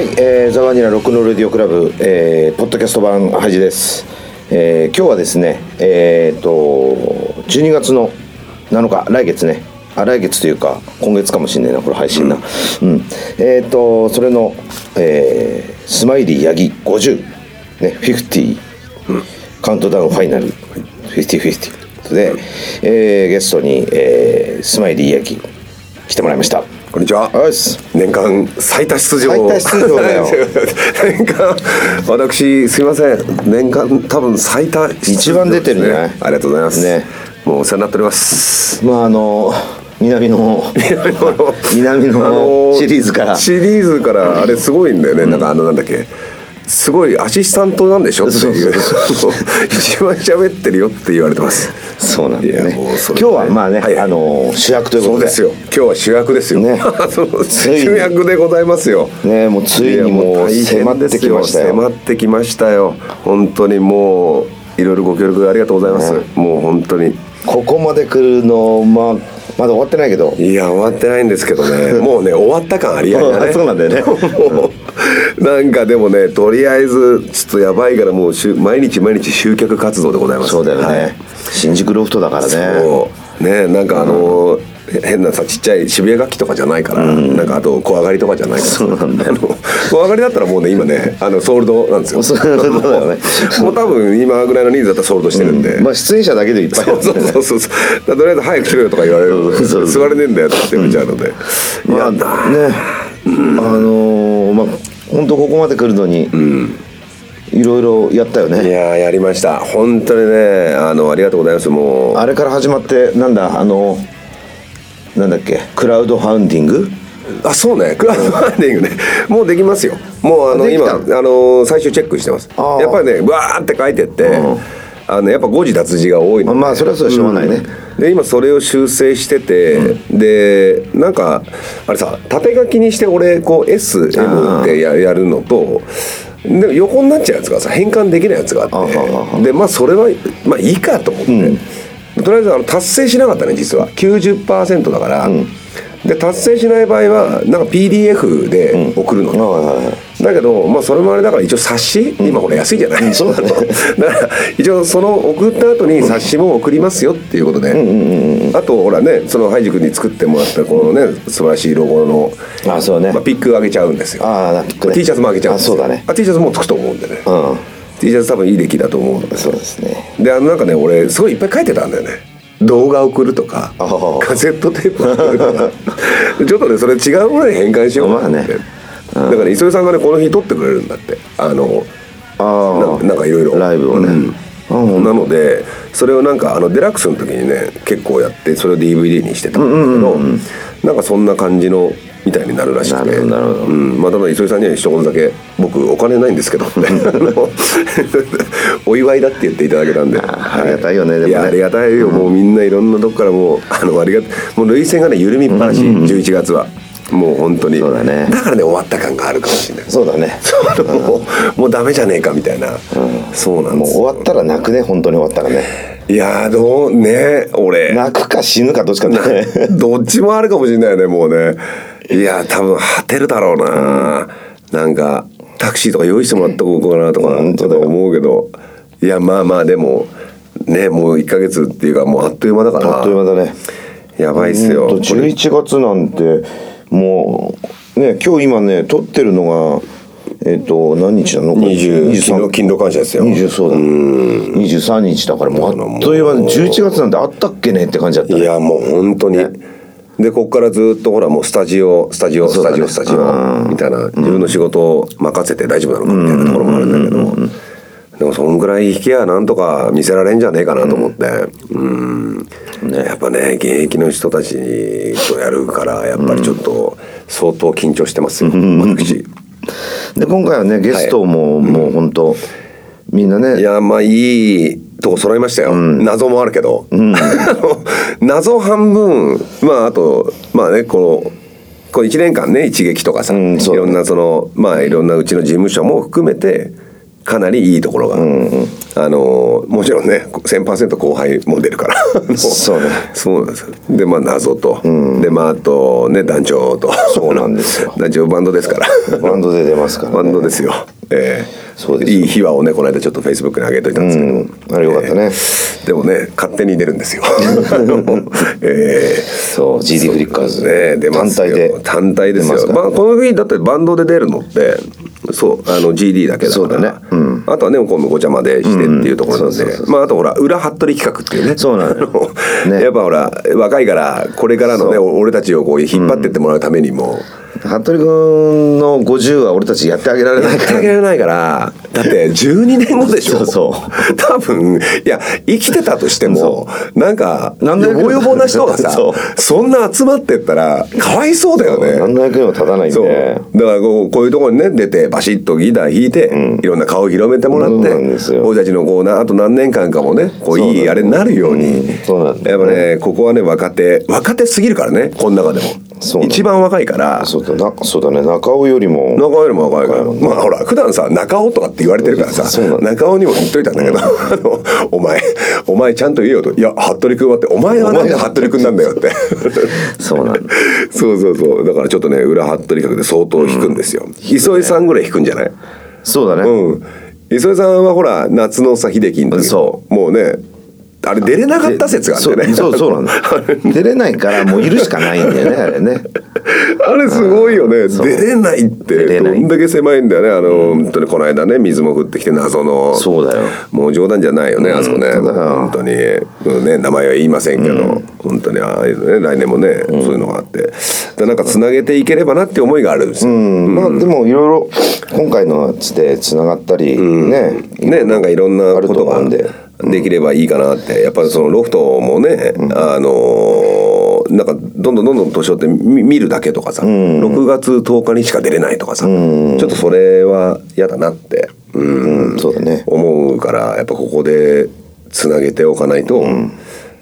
はい、えー、ザワニラロックノーレディオクラブ、えー、ポッドキャスト版ハジです、えー、今日はですねえー、と12月の7日来月ね。あ来月というか今月かもしれないなこれ配信な。うん、えー、とそれの、えー、スマイリーヤギ50ね50、カウントダウンファイナル。5050で、えー、ゲストに、えー、スマイリーヤギ来てもらいましたこんにちは。年間最多出場。最多出場だよ 年間私すみません。年間多分最多ね一番出てるんじゃないありがとうございます。ねもうお世話になっております。まああの 南の南あののシリーズからシリーズからあれすごいんだよね。なんかあのなんだっけ。すごいアシスタントなんでしょ？っていうそう。一番喋ってるよって言われてます。そうなんだよね。今れ日はまあね、はい。あの主役ということで。そうですよ。今日は主役ですよ、ね。主役でございますよ。ねもうついにもう迫ってきましたよ。迫ってきましたよ。本当にもういろいろご協力ありがとうございます、ね。もう本当に。ここまで来るのまあまだ終わってないけど。いや終わってないんですけどね。もうね終わった感ありありだね。そうなんだよね なんかでもねとりあえずちょっとやばいからもうしゅ毎日毎日集客活動でございます。そうだよね、はい。新宿ロフトだからね。そう。ねなんかあの、変なさちっちゃい渋谷楽器とかじゃないから、なんかあと小上がりとかじゃないから。そうなんだよ。小上がりだったらもうね今ねあのソールドなんですよ。ね。もう多分今ぐらいの人数だったらソールドしてるんで、まあ出演者だけでいっぱいそうそうそうそうとりあえず早くしろよとか言われる。座れねえんだよって言われちゃうので、いやまあね。あのーまあ本当ここまで来るのに、いろいろやったよいねやーやりました。本当にねあのありがとうございます。もう。あれから始まってなんだあのなんだっけクラウドファンディング？あそうね。クラウドファンディングね。もうできますよ。もうあの今たあの最終チェックしてます。やっぱりねわーって書いてって、あのやっぱ誤字脱字が多いので。まあそれはそうでしょうがないね、で今それを修正してて、でなんかあれさ縦書きにして俺こう SM ってややるのとで横になっちゃうやつがさ変換できないやつがあって。でまあそれはまあいいかと思って、とりあえずあの達成しなかったね実は。90%だから、で達成しない場合はなんか PDF で送るのね、だけど、まあ、それもあれだから一応冊子、今これ安いじゃない、そうだね だから一応その送った後に冊子も送りますよっていうことで、あとほらねそのハイジ君に作ってもらったこのね素晴らしいロゴのあそうね。まあ、ピックあげちゃうんですよ。ああピックね T シャツもあげちゃうんですよ。あそうだね。あ T シャツもうつくと思うんでね、うん。T シャツ多分いい出来だと思うんでそうですね。であのなんかね俺すごいいっぱい書いてたんだよね。動画送るとかカセットテープ送るとか。ちょっとねそれ違うものに変換しようかなって、まあねだから磯江さんがねこの日撮ってくれるんだって。あのああななんかいろいろライブをね、うん。なのでそれをなんかあのデラックスの時にね結構やってそれを DVD にしてたんだけど、なんかそんな感じのみたいになるらしくて。うん、まあただ磯井さんには一言だけ僕お金ないんですけど お祝いだって言っていただけたんで。ありがたいよねでもね。いやありがたいよ、もうみんないろんなとこからもうあのありがもう涙腺がね緩みっぱなし、11月はもう本当に。そうだね。からね終わった感があるかもしれない。そうだね。もうもうダメじゃねえかみたいな、そうなんですもう終わったら泣くね本当に終わったらね。いやーどうね俺。泣くか死ぬかどっちかね。どっちもあるかもしれないよねもうね。いや多分果てるだろうな、なんかタクシーとか用意してもらったこうかなとかちょっと思うけど。いやまあまあでもねもう1か月っていうかもうあっという間だから。あっという間だね。やばいっすよ。ほんとこれ。11月なんてもうね今日今ね撮ってるのがえっ、と何日なの？これ20勤労勤労感謝ですよ。20そうだ。23日だからもうあっという間。で11月なんてあったっけねって感じだったね。いやもう本当に、でここからずっとほらもうスタジオスタジオスタジオスタジオみたいな。自分の仕事を任せて大丈夫なのかみたいなところも。あるんだけどでもそんぐらい引きやなんとか見せられんじゃねえかなと思って。うんやっぱね現役の人たちとやるからやっぱりちょっと相当緊張してますよ私。で今回はねゲストも、もう本当みんなね。いやまあいいとこ揃いましたよ、謎もあるけど、あの 謎半分。まああとまあねこのこの1年間ね一撃とかさ、いろんなそのまあいろんなうちの事務所も含めてかなりいいところが、あのもちろんね1000%後輩も出るから。そうね。そうなんですよ。でまあ謎と、でまああとね団長と。そうなんですよ。団長バンドですから。バンドで出ますから、ね、バンドですよ。ええ。そうですいい秘話をねこの間ちょっとフェイスブックに上げといたんですけど、うん。あれよかったね。ええ。でもね勝手に出るんですよ。ええ。そう GD フリッカーズ。ね出ますよ。単体で。単体ですよ、出まあ、この時だってバンドで出るのってそうあの GD だけだから。そうだね。うんあとはね今度ごちゃまでしてっていうところなんで。まああとほら裏服部企画っていうね。そうなのよね。やっぱほら若いからこれからのね俺たちをこう引っ張ってってもらうためにも、服部君の50は俺たちやってあげられないから。やってあげられないからだって12年後でしょ。そうそう。多分いや生きてたとしてもなんかなんでよぼよぼな人がさ そそんな集まってったらかわいそうだよね。何の役にも立たないんでだからこうこういうところにね出てバシッとギター弾いて、いろんな顔を広めてもらって俺たちのこうなあと何年間かもねこういいあれになるように、そうなんだよ。やっぱねここはね若手若手すぎるからねこの中でも。一番若いからそうだなそうだね。中尾よりも。中尾よりも若いから。まあほら普段さ中尾とかって言われてるからさ。中尾にも言っといたんだけど、お前お前ちゃんと言えよと「いや服部君は」って「お前はなんで服部君なんだよ」って。そうなんだ。そうそうそう。だからちょっとね裏服部企画で相当弾くんですよ、磯江さんぐらい弾くんじゃない？そうだね、うん。磯江さんはほら夏のさ秀樹の時。そもうねあれ出れなかった説があってね。そうそうそうなんだ。出れないからもういるしかないんだよねあれねあれすごいよね。出れないって。どんだけ狭いんだよね。あの、本当にこの間ね水も降ってきて謎の。そうだよ。もう冗談じゃないよね、あそこね。本当に、うんね、名前は言いませんけど、本当にああいうのね来年もね、そういうのがあって。でなんかつなげていければなって思いがあるんですよ、うん。まあでもいろいろ今回のやつでつながったり、ね。ねなんかいろんなこととができればいいかなって。やっぱりそのロフトもね、あのーなんかどんどんどんどん年をって見見るだけとかさ、6月10日にしか出れないとかさ、ちょっとそれは嫌だなって、うんうんそうだね。思うからやっぱここでつなげておかないと、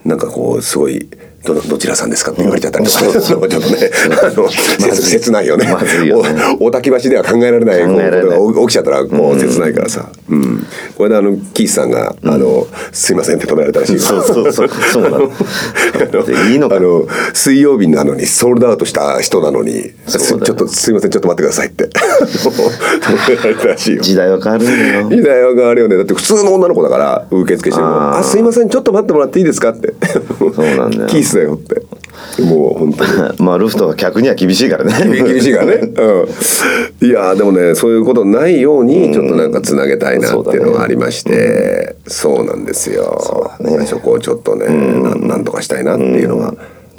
なんかこうすごいどどちらさんですかって言われちゃったりとか、ちょっとね。あの切切ないよね。まずいよね。お大滝橋では考えられないことが起きちゃったらこう切ないからさ、うん。これであのキースさんが「あのすいません」って止められたらしいよ。そうそうそうそうな の。いいのか。あの水曜日なのにソールドアウトした人なのに「そうだよ。ちょっとすいませんちょっと待ってください」って。止められたらしいよ。時代は変わるよ。時代は変わるよね。だって普通の女の子だから受付しても「あー。あすいませんちょっと待ってもらっていいですか?」って。そうなんだよキースだよって。もう本当に。まあルフトは客には厳しいからね。厳しいからね、うん、いやーでもねそういうことないようにちょっとなんかつなげたいなっていうのがありまして、そうなんですよ。そね。そこをちょっとね、なん。なんとかしたいなっていうのが、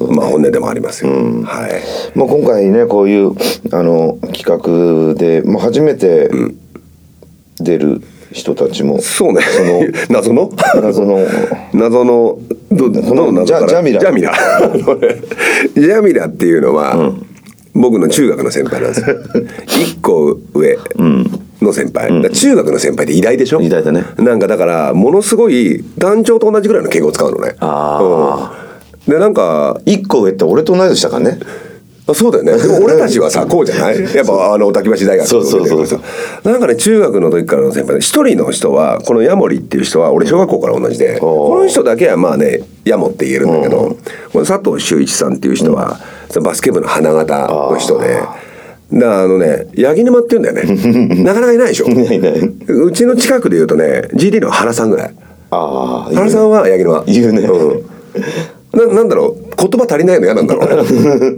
まあ本音でもありますよ、はい。まあ今回ねこういうあの企画で、まあ、初めて出る人たちもそうね。そ 謎の？謎の。謎のどどの謎ジャジャミラ。ジャミラ。ジャミラっていうのは、僕の中学の先輩なんですよ。一個上の先輩、だから中学の先輩って偉大でしょ？偉大だね。なんかだからものすごい団長と同じぐらいの敬語を使うのね。あうん。でなんか一個上って俺と同い年だからね。あそうだよね。で も俺たちはさこうじゃない。やっぱあの滝橋大学そうそうそうそう。なんかね中学の時からの先輩で一人の人はこのヤモリっていう人は俺小学校から同じでおー。この人だけはまあねヤモって言えるんだけどこの佐藤修一さんっていう人はそのバスケ部の花形の人で。だからあのね八木沼って言うんだよね。なかなかいないでしょ。いないいない。うちの近くで言うとね GD の原さんぐらい。ああ原さんは八木沼。言うね。うん。ななんだろう言葉足りないの嫌なんだろうね。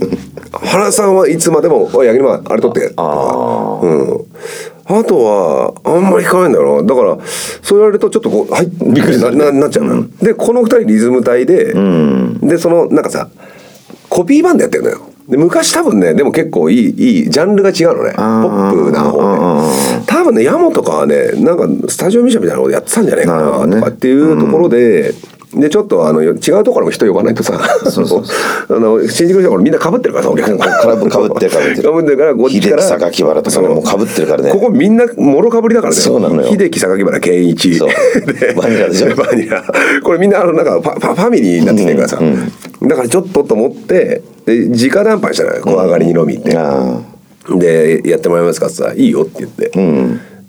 原さんはいつまでも「おい八木沼あれ取って」あうん。あとはあんまり聞かないんだよな。だからそう言われるとちょっとこう「はい」びっくりなななっちゃうのよ、でこの二人リズム隊で、でそのなんかさコピーバンドやってるのよ。で昔多分ねでも結構いいいいジャンルが違うのね。ポップな方あで多分ねヤモとかはねなんかスタジオミュージシャンみたいなことやってたんじゃないかなとかっていうところで、でちょっとあの違うところも人呼ばないとさ。あの新宿の人はみんなかぶってるからさお客さん。かぶかぶってるかぶってるかぶってるから こっちから。秀樹榊原とかねそうもう。被ってるからね。ここみんなもろかぶりだからね。そうなのよ。秀樹榊原健一そう。で バニラでしょ。バニラ。これみんなあのなんかファファミリーになってきてるからさ、だからちょっとと思ってで直談判したのよ。小上がりに飲みって、あで「やってもらえますか?」ってさ「いいよ」って言って、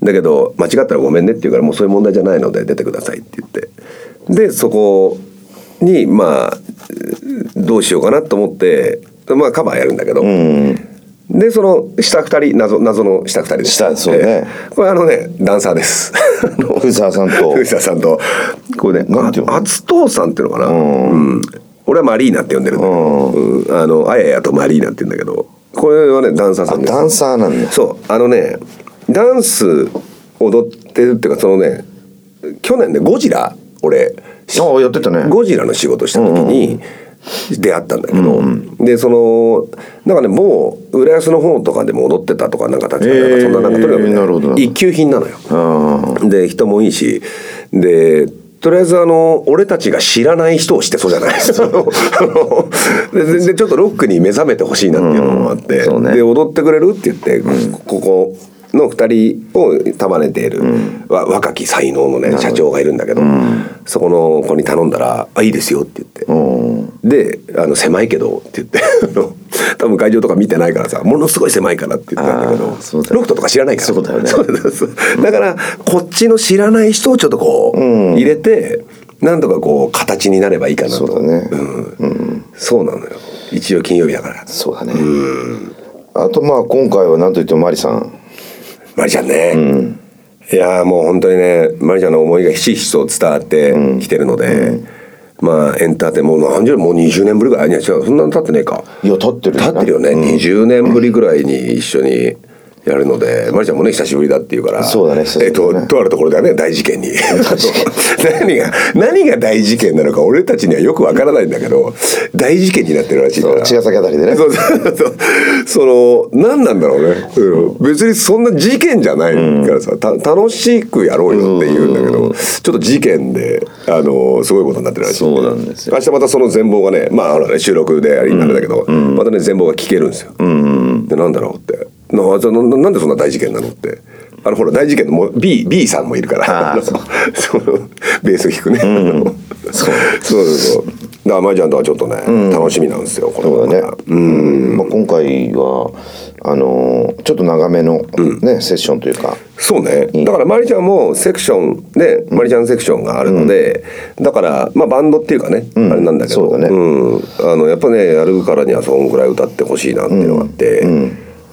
だけど間違ったらごめんねって言うからもうそういう問題じゃないので出てくださいって言ってでそこにまあどうしようかなと思ってまあカバーやるんだけど、でその下2人謎謎の下2人です。下そうね。えーこれあのねダンサーです。藤沢さんと。藤沢さんと。これねなんていうの？あ厚藤さんっていうのかな、うん。俺はマリーナって呼んでるんだけど、うん。あのあややとマリーナって言うんだけど。これはねダンサーさんです。ダンサーなんだ。そう。あのねダンス踊ってるっていうかそのね去年ねゴジラ俺。ああやってたね。ゴジラの仕事した時に出会ったんだけど、でそのなんかねもう浦安の方とかでも踊ってたとかなんか確かなんかそんななんかとにかく、ね一級品なのよ。あで人もいいし。でとりあえずあの俺たちが知らない人を知ってそうじゃない？ですか全然ちょっとロックに目覚めてほしいなっていうのもあって、うんね。で踊ってくれる？って言って、ここの2人を束ねている、わ若き才能のね社長がいるんだけど、そこの子に頼んだら「あいいですよ」って言って。であの狭いけどって言って 多分会場とか見てないからさものすごい狭いからって言ったんだけどロフトとか知らないから。そうだよね。だからこっちの知らない人をちょっとこう、入れてなんとかこう形になればいいかなと。そうだね。うん。そうなのよ。一応金曜日だから。そうだね。あとまあ今回は何といってもマリさんマリちゃんね、いやーもう本当にねマリちゃんの思いがひしひしと伝わってきてるので、まあエンターテインもう何十年もう20年ぶりぐらい？いや違うそんなに経ってねえか。いや立ってる経ってるよね、20年ぶりぐらいに一緒にやるので、マリちゃんもね久しぶりだっていうからそうだねえっととあるところではね大事件に。何が何が大事件なのか俺たちにはよくわからないんだけど大事件になってるらしいから。茅ヶ崎あたりでね。そうそうそう。その何なんだろうね、うん。別にそんな事件じゃないからさ、た楽しくやろうよって言うんだけど、ちょっと事件であのすごいことになってるらしいそうなんですよ。明日またその全貌がねまああのね収録であれだけど、またね全貌が聞けるんですよ、でなんだろうってなじゃあななんでそんな大事件なのって。あのほら大事件のもう B, B さんもいるから。そのベース弾くね、そう。そうそうだから舞ちゃんとはちょっとね、楽しみなんですよこれそうだね。うん。まあ、今回はあのーちょっと長めの、ねセッションというか。そうね、だからまりちゃんもセクションでまりちゃんセクションがあるので、だからまあバンドっていうかね、あれなんだけど。ね。ん。あのやっぱねやるからにはそんぐらい歌ってほしいなっていうのがあって、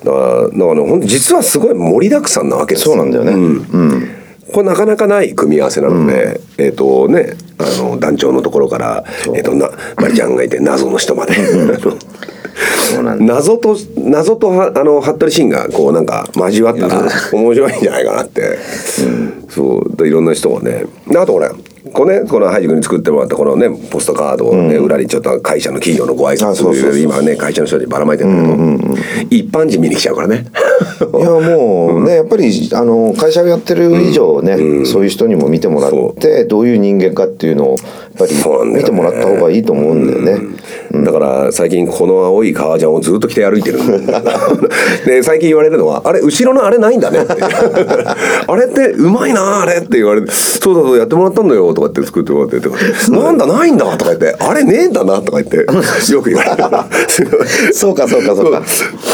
だからだからね本当実はすごい盛りだくさんなわけですそうなんだよね。うん。これなかなかない組み合わせなので、えっ、とねあの団長のところから、えっとなまりちゃんがいて謎の人まで。謎と謎とはあの服部慎がこうなんか交わったら面白いんじゃないかなって、そう。でいろんな人がね。であとこれこれねこのハイジ君に作ってもらったこのねポストカードをね、裏にちょっと会社の企業のご挨あ拶そうそう今ね会社の人にばらまいてるんだけど、一般人見に来ちゃうからね。いやもうねやっぱりあの会社をやってる以上ね、そういう人にも見てもらってどういう人間かっていうのをやっぱり見てもらった方がいいと思うんだよね。だから最近この青い革ジャンをずっと着て歩いてる。で最近言われるのは「あれ後ろのあれないんだね」って。あれってうまいなあれ」って言われて「そうだそうやってもらったんだよ」とかって作ってもらってて「なんだないんだ」とか言って「あれねえんだな」とか言って よく言われる。そうかそうかそうか。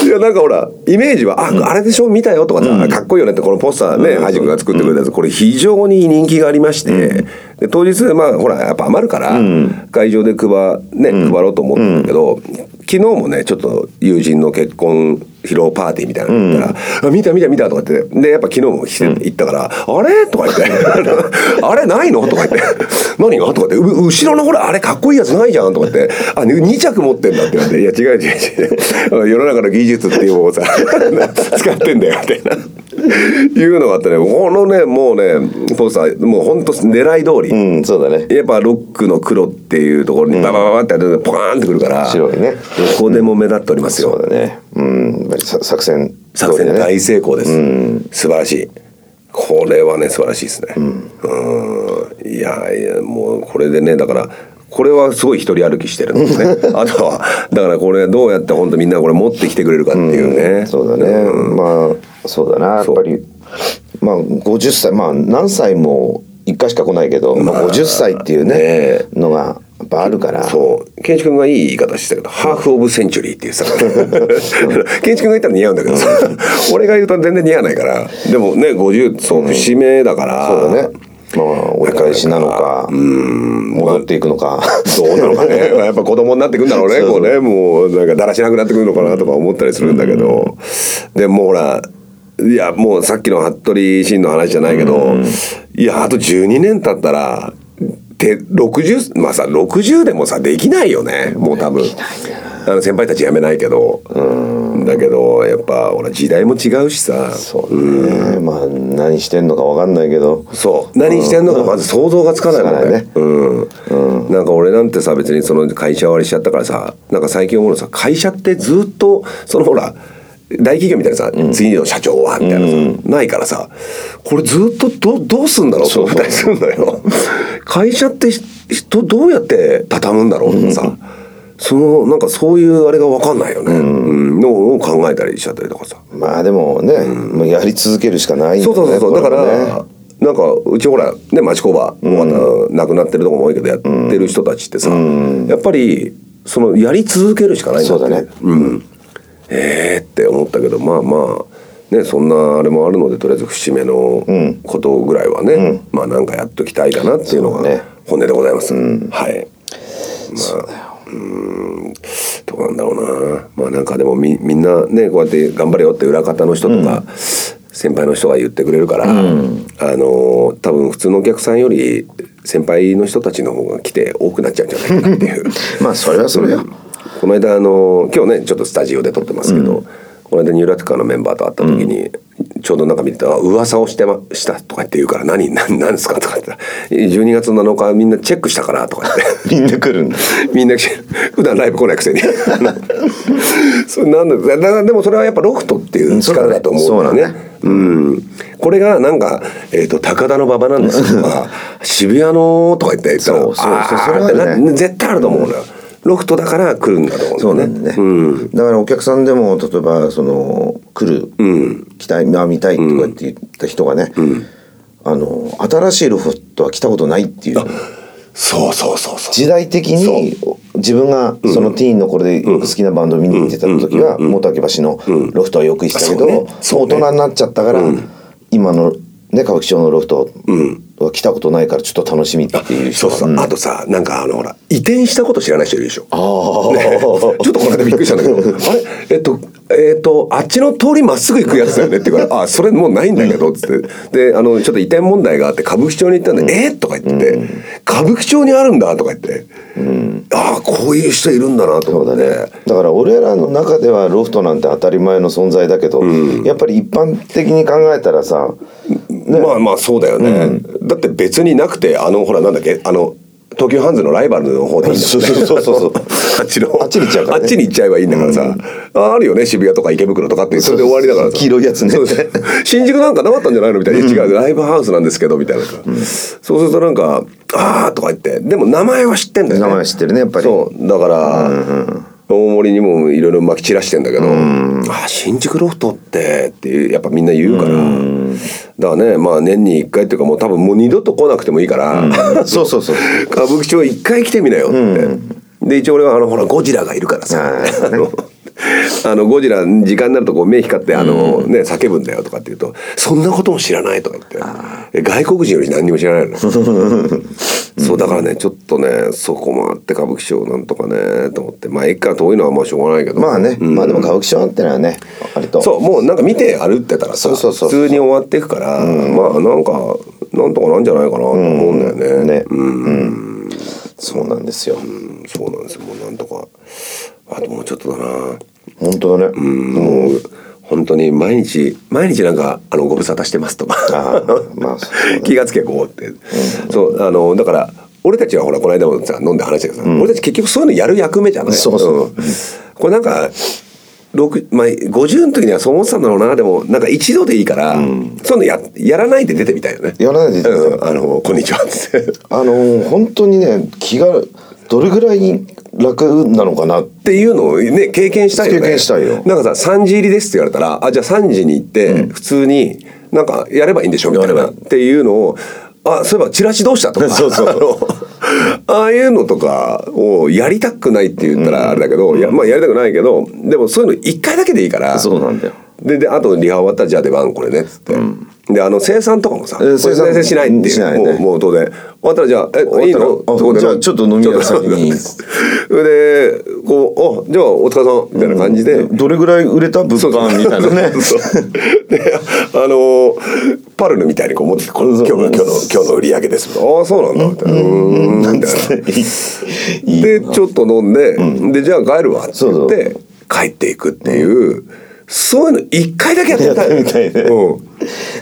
いやなんかほらイメージは「ああれでしょ見たよ」とかさ、かっこいいよねってこのポスターねハイジ君が作ってくれたやつこれ非常に人気がありまして、で当日まあほらやっぱ余るから、会場で配,、ね、配ろうと思ったんだけど、昨日もねちょっと友人の結婚披露パーティーみたいなの行ったら「あ見た見た見た」とか言ってでやっぱ昨日も来て行ったから「あれ?」とか言って「あれないの?」とか言って「何が?」とか言って。う「後ろのほらあれかっこいいやつないじゃん」とか言って「あ2着持ってんだ」って言われて「いや違う違う違う。世の中の技術っていうものをさ 使ってんだよ」みたいな。いうのがあってねこのねもうねポスターもうほんと狙い通り、うんそうだね。やっぱロックの黒っていうところにババババってやってポカーンってくるから白いね。どこでも目立っておりますよ、そうだね。うん。作戦。作戦大成功です、素晴らしい。これはね素晴らしいですね。うん。いやいやもうこれでねだからこれはすごい一人歩きしてるんですね。あとはだからこれどうやって本当みんなこれ持ってきてくれるかっていうね、そうだね、まあそうだな。やっぱりまあ50歳まあ何歳も1回しか来ないけど、まあ、50歳っていうねねのがっぱあるから。そう。健一君がいい言い方してたけどハーフ・オブ・センチュリーって言ってたから。健一君が言ったら似合うんだけどさ。俺が言うと全然似合わないから。でもね50そう節目だから、そうだねまあ折り返しなのか戻っていくのか。どうなのかね。やっぱ子供になってくんだろうねこうね。もうなんかだらしなくなってくるのかなとか思ったりするんだけど、でもほらいやもうさっきの服部慎の話じゃないけど、いやあと12年経ったらで60まあさ60でもさできないよねもう多分あの先輩たち辞めないけどだけどやっぱほら時代も違うしさ。そうね、まあ何してんのか分かんないけど。そう。何してんのかまず想像がつかないもんね。うん、なんか俺なんてさ別にその会社終わりしちゃったからさなんか最近思うのさ会社ってずっとそのほら大企業みたいなさ、次の社長はみたいなさ、ないからさこれずっとどどうすんだろうと思ったりするんだよ。会社ってひ人どうやって畳むんだろうとかさ、そのなんかそういうあれが分かんないよね、うん。のを考えたりしちゃったりとかさ。まあでもね、もうやり続けるしかないんだそうねそうそうそう。だから、なんかうちほらね町工場、なくなってるとこも多いけどやってる人たちってさ、やっぱりそのやり続けるしかないんだって。そうだね。うん、ええって思ったけどまあまあねそんなあれもあるのでとりあえず節目のことぐらいはね、まあなんかやっときたいかなっていうのがね。本音でございます、はい。まあうんどうなんだろうな。まあなんかでもみみんなねこうやって頑張れよって裏方の人とか、先輩の人が言ってくれるから、あの多分普通のお客さんより先輩の人たちの方が来て多くなっちゃうんじゃないかなっていう。まあそれはそれよ、この間あの今日ねちょっとスタジオで撮ってますけど、この間ニューラティカのメンバーと会った時に、ちょうどなんか見てたら「噂をしてました」とか言って言うから「何何何ですか?」とか言ったら「12月7日みんなチェックしたから」とか言って。みんな来るんだ。みんな来て普段ライブ来ないくせに。それなんだ。だだでもそれはやっぱロフトっていう力だと思うんだよね。そうだね。うん。これがなんか、えーと「高田の馬場なんです」とか「渋谷の」とか言って言ったらそうそうそう。それはね。絶対あると思うのよロフトだから来るんだと思そううだよね。なんだね、だからお客さんでも例えばその来る、来たいまあ見たいとかって言った人がね、あの新しいロフトは来たことないっていう。そうそうそうそう。時代的に自分がそのティーンの頃で好きなバンドを見に行ってた時は元明橋のロフトはよく行ってたけど、そうね。大人になっちゃったから、今のね歌舞伎町のロフトは来たことないからちょっと楽しみっていう人そうそう、んあとさなんかあのほら移転したこと知らない人いるでしょ。あー。ちょっとこの間びっくりしたんだけど。あれ？えっとえっとあっちの通りまっすぐ行くやつだよねって言うから「あそれもうないんだけど」っつって。であのちょっと移転問題があって歌舞伎町に行ったんで「えっ?」とか言って「歌舞伎町にあるんだ」とか言って、ああこういう人いるんだなと思って、だから俺らの中ではロフトなんて当たり前の存在だけど、やっぱり一般的に考えたらさまあまあそうだよね、だって別になくてあのほらなん。だっけあの東急ハンズのライバルの方でいいんだもんね。そうそうそうそう あっちの。あっちに行っちゃうからね。あっちに行っちゃえばいいんだからさ、ああるよね渋谷とか池袋とかってそれで終わりだからさ。黄色いやつね。新宿なんかなかったんじゃないのみたいな、違うライブハウスなんですけどみたいなさ、そうするとなんか「ああ」とか言って。でも名前は知ってんだよね。名前は知ってるねやっぱり。そう。だから、大森にもいろいろまき散らしてんだけど「あ新宿ロフトって」ってやっぱみんな言うから、だからねまあ年に1回っていうかもう多分もう二度と来なくてもいいから、そうそうそう歌舞伎町一回来てみなよって、で一応俺はあのほらゴジラがいるからさ。あ あのゴジラ時間になるとこう目光ってあの、ね叫ぶんだよとかって言うと「そんなことも知らない」とか言って。え外国人より何にも知らないの。そうだからねちょっとねそこもあって歌舞伎町なんとかねと思って。まあ駅から遠いのはまあしょうがないけど。まあね、うん。まあでも歌舞伎町ってのはね割と。そうもうなんか見て歩ってたらさそうそうそう普通に終わっていくから、まあなんかなんとかなんじゃないかなと思うんだよね。ね。うん。そうなんですよ。うん。そうなんですよ。もうなんとかあともうちょっとだな。本当だね、もう本当に毎日毎日なんかあのご無沙汰してますと。かまあ 気がつけこうって、そうあのだから俺たちはほらこの間もさ飲んで話したけどさ、俺たち結局そういうのやる役目じゃない。そうそう。ん。これなんか6まあ、50の時にはそう思ってたんだろうなでもなんか一度でいいから、そういうのややらないで出てみたいよね。やらないで出てみたい。うん、あのこんにちはって。あのー本当にね気がどれぐらい楽なのかなっていうのをね経験したいよね。経験したいよ。なんかさ3時入りですって言われたらあじゃあ3時に行って普通になんかやればいいんでしょみたいな。っていうのをあそういえばチラシどうしたとか。そうそう。あ のああいうのとかをやりたくないって言ったらあれだけど、いやまあやりたくないけどでもそういうの一回だけでいいから。そうなんだよ。でであとリハ終わったらじゃあ出番これねっつって、であの生産とかもさ、えー生産しないっていう。ね。もうもう当然終わったらじゃあえいいの？あそこでじゃあちょっと飲み屋先に。それでこう「あじゃあお疲れさん」みたいな感じで、どれぐらい売れた物販みたいなね。であのパルルみたいにこう持ってこれ今日の今日の今日の売り上げです。ああそうなんだ。みたいなうーんみたいなでちょっと飲んで、でじゃあ帰るわって言って帰っていくっていう、そういうの一回だけやっ てみたいみたいね。うん、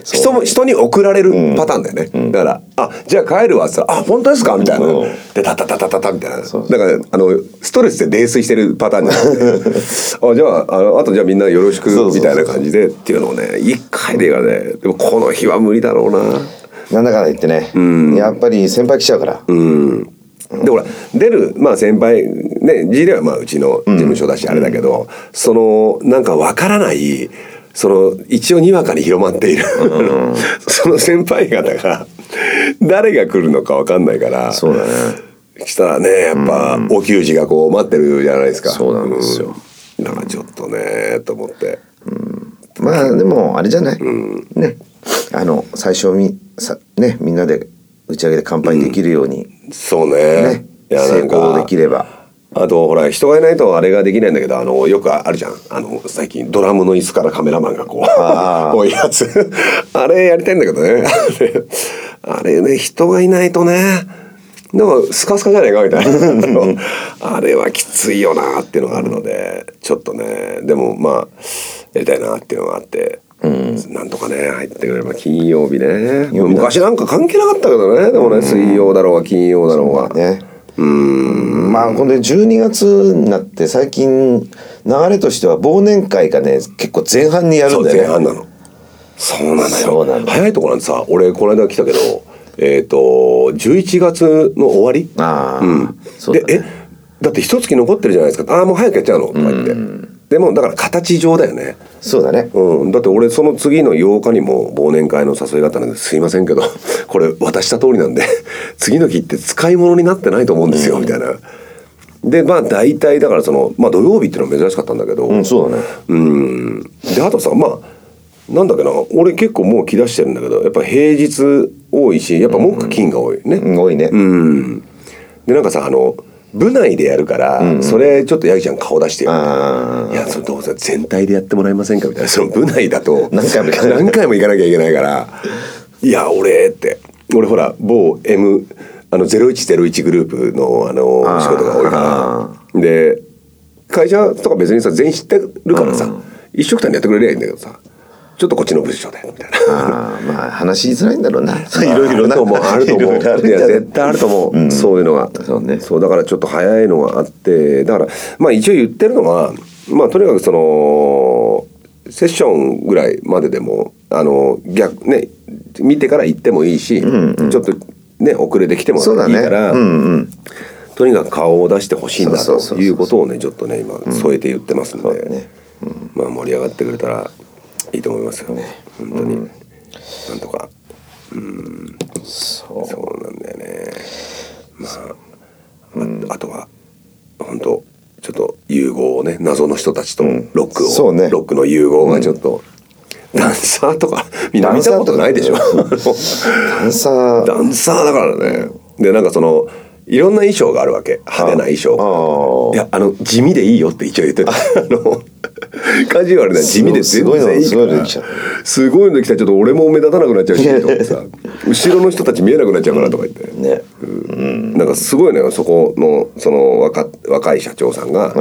人も人に送られるパターンだよね、だから「あじゃあ帰るわ」っつったら「あ本当ですか?」みたいな、う。んでタタタタタタみたいな。だそう。からあのストレスで泥酔してるパターンじゃなくて。あじゃああのあとじゃあみんなよろしくみたいな感じでっていうのをね一回でいいからねでもこの日は無理だろうな。なんだかんだ言ってね、やっぱり先輩来ちゃうから、うんでほら出るまあ先輩ね G ではまあうちの事務所だしあれだけど、そのなんかわからないその一応にわかに広まっている、その先輩方が誰が来るのかわかんないからそうだね。したらねやっぱお給仕がこう待ってるじゃないですか。そうなんですよ、うん。だからちょっとねと思って。まあでもあれじゃない、ね。あの最初みさねみんなで打ち上げで乾杯できるように、そうね。ね成功できれば。あとほら人がいないとあれができないんだけどあのよくあるじゃん。あの最近ドラムの椅子からカメラマンがこう こういうやつ。あれやりたいんだけどね。あれね人がいないとね。なんかスカスカじゃないかみたいな。あれはきついよなっていうのがあるのでちょっとね。でもまあやりたいなっていうのがあって。なんとかね入ってくれれば金曜日ね。昔なんか関係なかったけどね。でもね水曜だろうが金曜だろうが。ね。まあこれ12月になって最近流れとしては忘年会がね結構前半にやるんだよね。前半なの。そうなのよ。早いところなんてさ俺この間来たけどえっ、と11月の終わり？ああ、うん。そうだね。でえだって一月残ってるじゃないですか。ああもう早くやっちゃうの。とか言って、でもだから形上だよね。そうだね。うん、だって俺その次の8日にも忘年会の誘いがあったのですいませんけど これ渡した通りなんで 次の日って使い物になってないと思うんですよ、みたいな。でまあ大体だからその、まあ、土曜日っていうのは珍しかったんだけど、うんそうだね。うん。であとさまあなんだっけな俺結構もう来だしてるんだけどやっぱ平日多いしやっぱ木金が多いね。うん多いね、うん。でなんかさあの部内でやるから、それちょっとヤギちゃん顔出してよ。みたいなあいやそれどうせ全体でやってもらえませんか？みたいなその部内だと。何回も行かない何回も行かなきゃいけないから。いや俺って。俺ほら某 M あの0101グループのあの仕事が多いから。で会社とか別にさ全員知ってるからさ、一緒くたにやってくれりゃいいんだけどさちょっとこっちの部署でみたいな。ああまあ話しづらいんだろうな。いろいろなあると思う。あると思う。いや絶対あると思う、そういうのが。そうね。だからちょっと早いのがあってだからまあ一応言ってるのはまあとにかくそのセッションぐらいまででもあの逆ね見てから行ってもいいし、ちょっとね遅れてきてもいいそうだね。から、うんうん。とにかく顔を出してほしいんだそうそうそうそうということをねちょっとね今添えて言ってますんで、そうだね。まあ盛り上がってくれたらいいと思いますよ、本当に、なんとか。そう。そうなんだよね。まあ、ああとは本当ちょっと融合をね謎の人たちとロックを、そうね。ロックの融合がちょっと、ダンサーとかみんな見たことないでしょ？ダンサー。ダンサーだからね。でなんかそのいろんな衣装があるわけ。派手な衣装。あいやあの地味でいいよって一応言ってた。あのカジュアルな地味で全すごい然いいすごいからすごいの来たらちょっと俺も目立たなくなっちゃうし 後ろの人たち見えなくなっちゃうからとか言って、ね。なんかすごいねそこのその若若い社長さんが。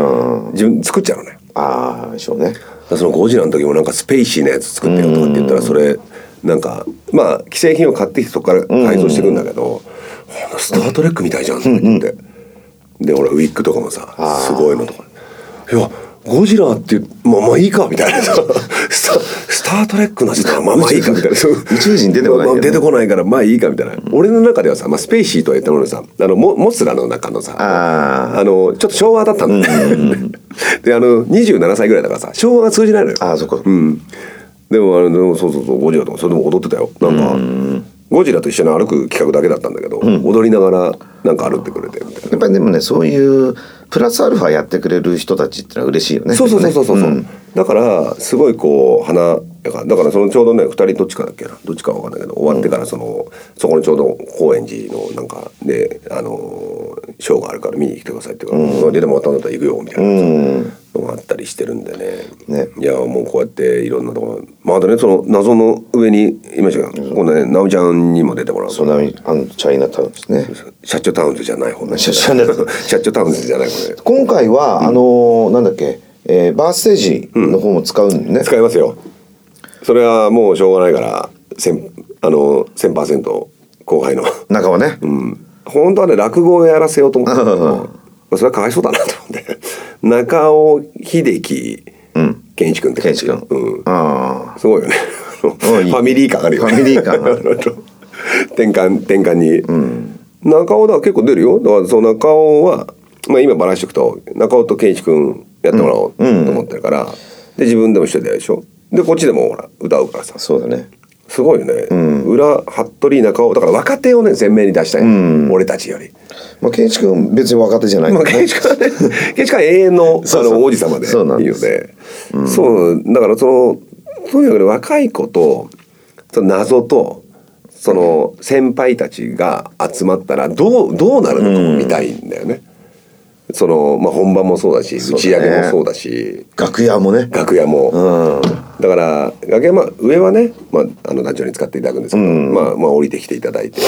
自分作っちゃうのね。ああでしょうね。そのゴジラの時もなんかスペイシーなやつ作ってよとかって言ったらそれなんかまあ既製品を買ってきてそこから改造していくんだけど「ほん。とスター・トレックみたいじゃん」とか言ってで俺ウィッグとかもさすごいのとか「いやゴジラってまあまあいいか」みたいな。さ スタ「スター・トレックの人はまあまあいいか」みたいな。宇宙人。出てこないね。まあ出てこないからまあいいかみたいな。俺の中ではさ、まあ、スペイシーとは言ったもののさあのモモスラの中のさあのちょっと昭和だったんだ であの27歳ぐらいだからさ昭和が通じないのよ。ああそこうん。でもあのでもそうそうそうゴジラとかそれでも踊ってたよ。なんかゴジラと一緒に歩く企画だけだったんだけど、踊りながらなんか歩ってくれてみたいな。やっぱりでもねそういうプラスアルファやってくれる人たちってのは嬉しいよね。そうそうそうそう。そう、ん。だからすごいこう花だからそのちょうどね2人どっちかだっけな？どっちかわかんないけど終わってからその、そこにちょうど高円寺のなんかであのショーがあるから見に来てくださいって言うから、出てもらったんだったら行くよみたいなのがあったりしてるんでね。ね。いやもうこうやっていろんなところ。まああとねその謎の上にいましたが、今度ね直美ちゃんにも出てもらうそうなあのチャイナタウンですね。シャッチョタウンズじゃない方ねシャシャネル シャッチョタウンズじゃない方ね今回は、あのーなんだっけ、えーバーステージの方も使うんね、使いますよ。それはもうしょうがないから千あの1000%後輩の。中はね、うん。本当はね落語をやらせようと思ったんだけどまあそれはかわいそうだなと思って。中尾秀樹健一君って感じ。健一君。うん。あすごいよね。ファミリー感あるよね。ファミリー感ある。転換転換に、中尾だ結構出るよ。だからその中尾は、まあ、今バラしておくと中尾と健一君やってもらおうと思ってるから、で自分でも一人でやるでしょ。でこっちでもほら歌うからさ。あそうだねすごいよね、裏服部中尾だから若手をね前面に出したい、俺たちより。まあ健一君別に若手じゃない。まあ、からね建築家はね、建築家は永遠のあの王子様でいいよね。そうだからそのとにかくね若い子とその謎とその先輩たちが集まったらどうどうなるのかも見たいんだよね。そのまあ本番もそうだし打ち上げもそうだし。楽屋もね。楽屋も。うん。だから楽屋まあ上はね、まあ、あの団長に使っていただくんですけど、まあまあ降りてきていただいて、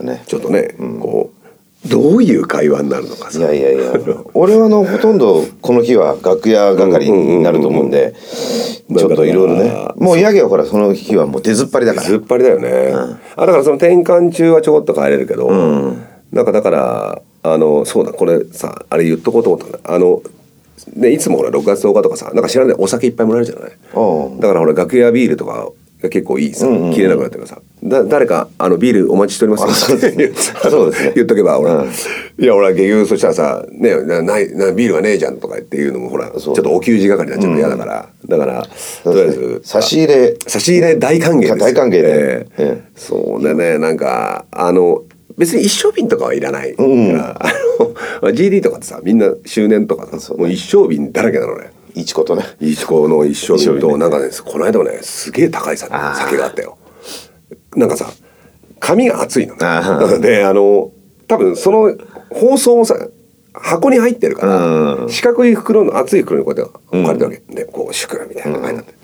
ね。ちょっとね、こうどういう会話になるのかさ。いやいやいや。俺はあのほとんどこの日は楽屋係になると思うんでちょっといろいろね。もうヤギはほらその日はもう出ずっぱりだから。ずっぱりだよね、あだからその転換中はちょこっと帰れるけど、なんかだからあのそうだこれさあれ言っとこうと思ったんだ。あのでいつもほら6月10日とかさなんか知らないお酒いっぱいもらえるじゃない？うんだからほら楽屋ビールとかが結構いいさ、切れなくなってるからさ。だ誰かあのビールお待ちしておりますあ そうですね。言っとけばほら、いや俺は結局そしたらさ「ねなないなビールはねえじゃん」とかっていうのもほらちょっとお給仕係になっちゃうの嫌だから、だからとりあえず差し入れ。差し入れ大歓迎ですよ。大歓迎で。ええ。ええ。そうでねなんかあの別に一升瓶とかはいらないから、あの GD とかってさみんな周年とかさ、もう一升瓶だらけなのね。いちことね。いちこの一升瓶一升瓶ね。となんかねこの間もねすげえ高いさ酒があったよ。なんかさ紙が熱いのね。あー。であの多分その包装もさ箱に入ってるから四角い袋の熱い袋にこうやって置かれてるわけ、でこう「祝」みたいなのが書いてあって、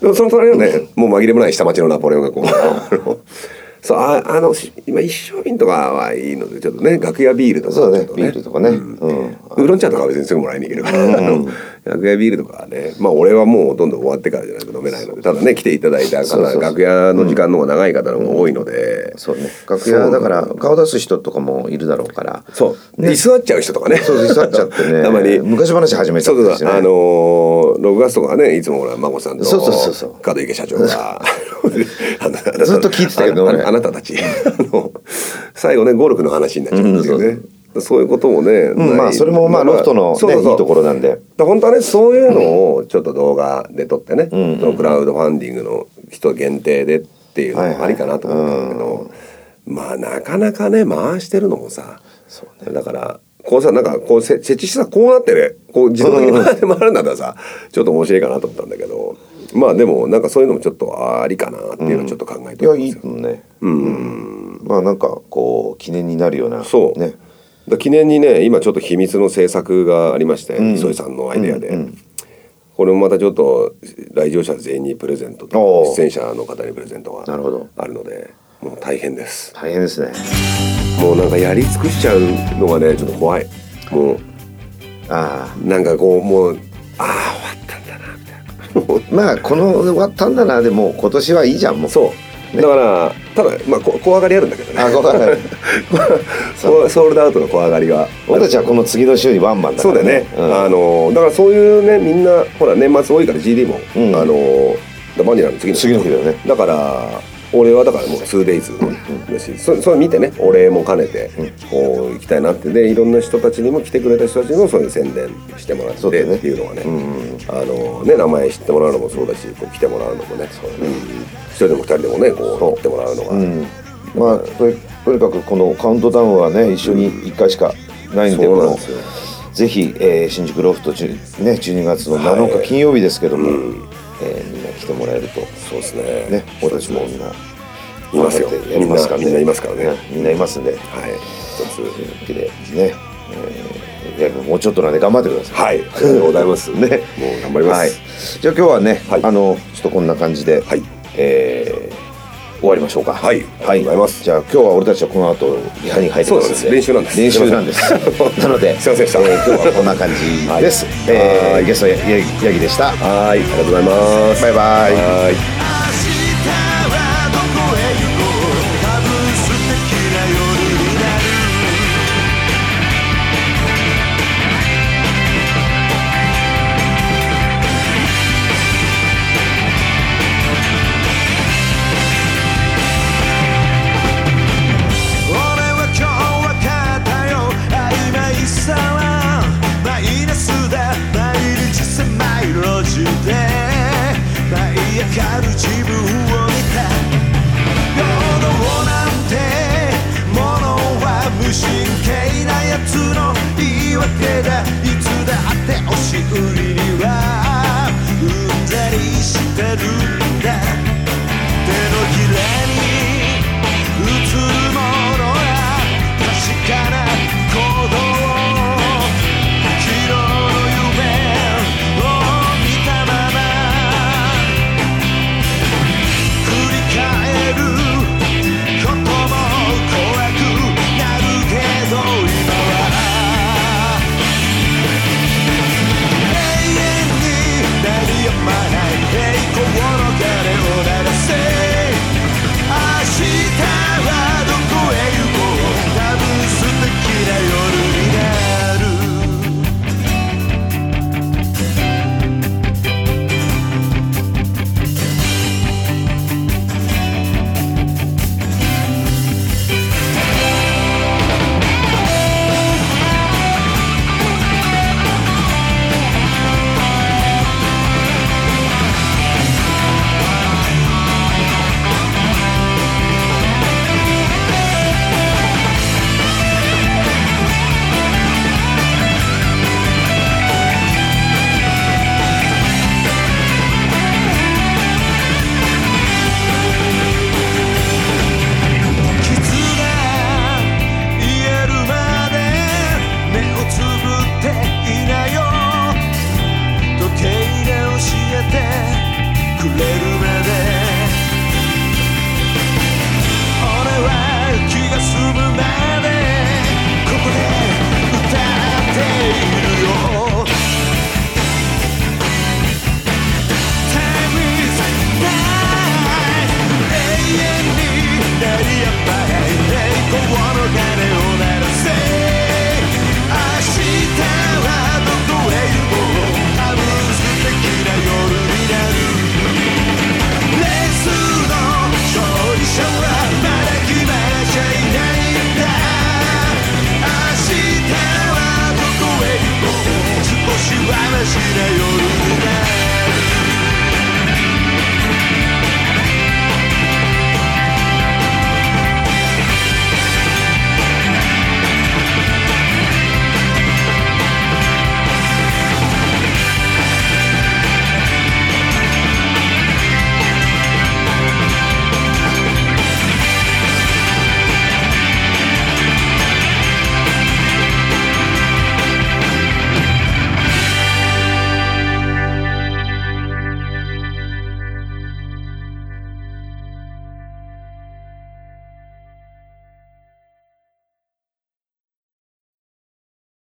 でもその隣はねもう紛れもない下町のナポレオンがこう そうああのし今一升瓶とかはいいのでちょっとね楽屋ビールとかそうだねビールとかね。うん。ウーロン茶とかは別にすぐもらいに行けるから、あの楽屋ビールとかはねまあ俺はもうどんどん終わってからじゃないと飲めないのでただね来ていただいた方楽屋の時間の方が長い方の方が多いので、そうね。楽屋だから顔出す人とかもいるだろうから。そう、居座っちゃう人とかね。そう居座っちゃってね。たまに。昔話始めちゃったりしてねそうそうあのー、6月とかはねいつもほら孫さんとそうそうそうそう。門池社長が ずっと聞いてたけどね。あなたたち。あの最後ねゴルフの話になっちゃうんですよね、そういうこともね、うんまあそれもまあロフトのそうそうそう。ねいいところなんで。だ本当はねそういうのをちょっと動画で撮ってね、そのクラウドファンディングの人限定でっていうのもありかなと思ったんだけど、まあなかなかね回してるのもさだからこうさなんかこうせ設置してさこうなってねこう自動的に回って回るんだったらさちょっと面白いかなと思ったんだけどまあでもなんかそういうのもちょっとありかなっていうのをちょっと考えてますよ。もんね。うん。まあなんかこう記念になるようなそう、ね。だ記念にね今ちょっと秘密の制作がありまして、磯井さんのアイデアで、これもまたちょっと来場者全員にプレゼントおー。出演者の方にプレゼントがあるのでもう大変です。大変ですね。もうなんかやり尽くしちゃうのがねちょっと怖い。もあうなんかこうもうああ終わったんだなみたいな。あ まあこの終わったんだなでも今年はいいじゃんもう。そうだからただまあこ怖がりあるんだけどね。あごめんこうソールドアウトの怖がりが。俺たちはこの次の週にワンマンだからそうだよね、うん。あのだからそういうねみんなほら年末多いから GD も、うん。あのバニラの次の次の日だよね。だから俺はだからもう 2days だし、そそれ見てねお礼も兼ねてこう行きたいなって。でいろんな人たちにも来てくれた人たちにもそういう宣伝してもらってそうだよね。っていうのがね、あのね名前知ってもらうのもそうだしこう来てもらうのもね、うん。一人でも二人でもねこう乗ってもらうのが、うん。まあととにかくこのカウントダウンはね一緒に1回しかないんで、うなんですよ。ぜひ、えー新宿ロフト、ね、12月の7日金曜日ですけども、えーみんな来てもらえるとそうですね。ね俺たちもみんないますよ。みんなみんないますからね。みんないますんで。はい。一つ。というわけでね、えーもうちょっとなんで頑張ってください。はい。ありがとうございます。ね。もう頑張ります、はい、じゃあ今日はね、はい。あのちょっとこんな感じで、はいえー終わりましょうか。はい。ありがとうございます。じゃあ今日は俺たちはこの後リハに入ってます練習なんです。練習なんです。なのですいませんでした。えー今日はこんな感じです、はい。えーはいゲストややヤギでした。はい。ありがとうございます。バイバイ。はい de burro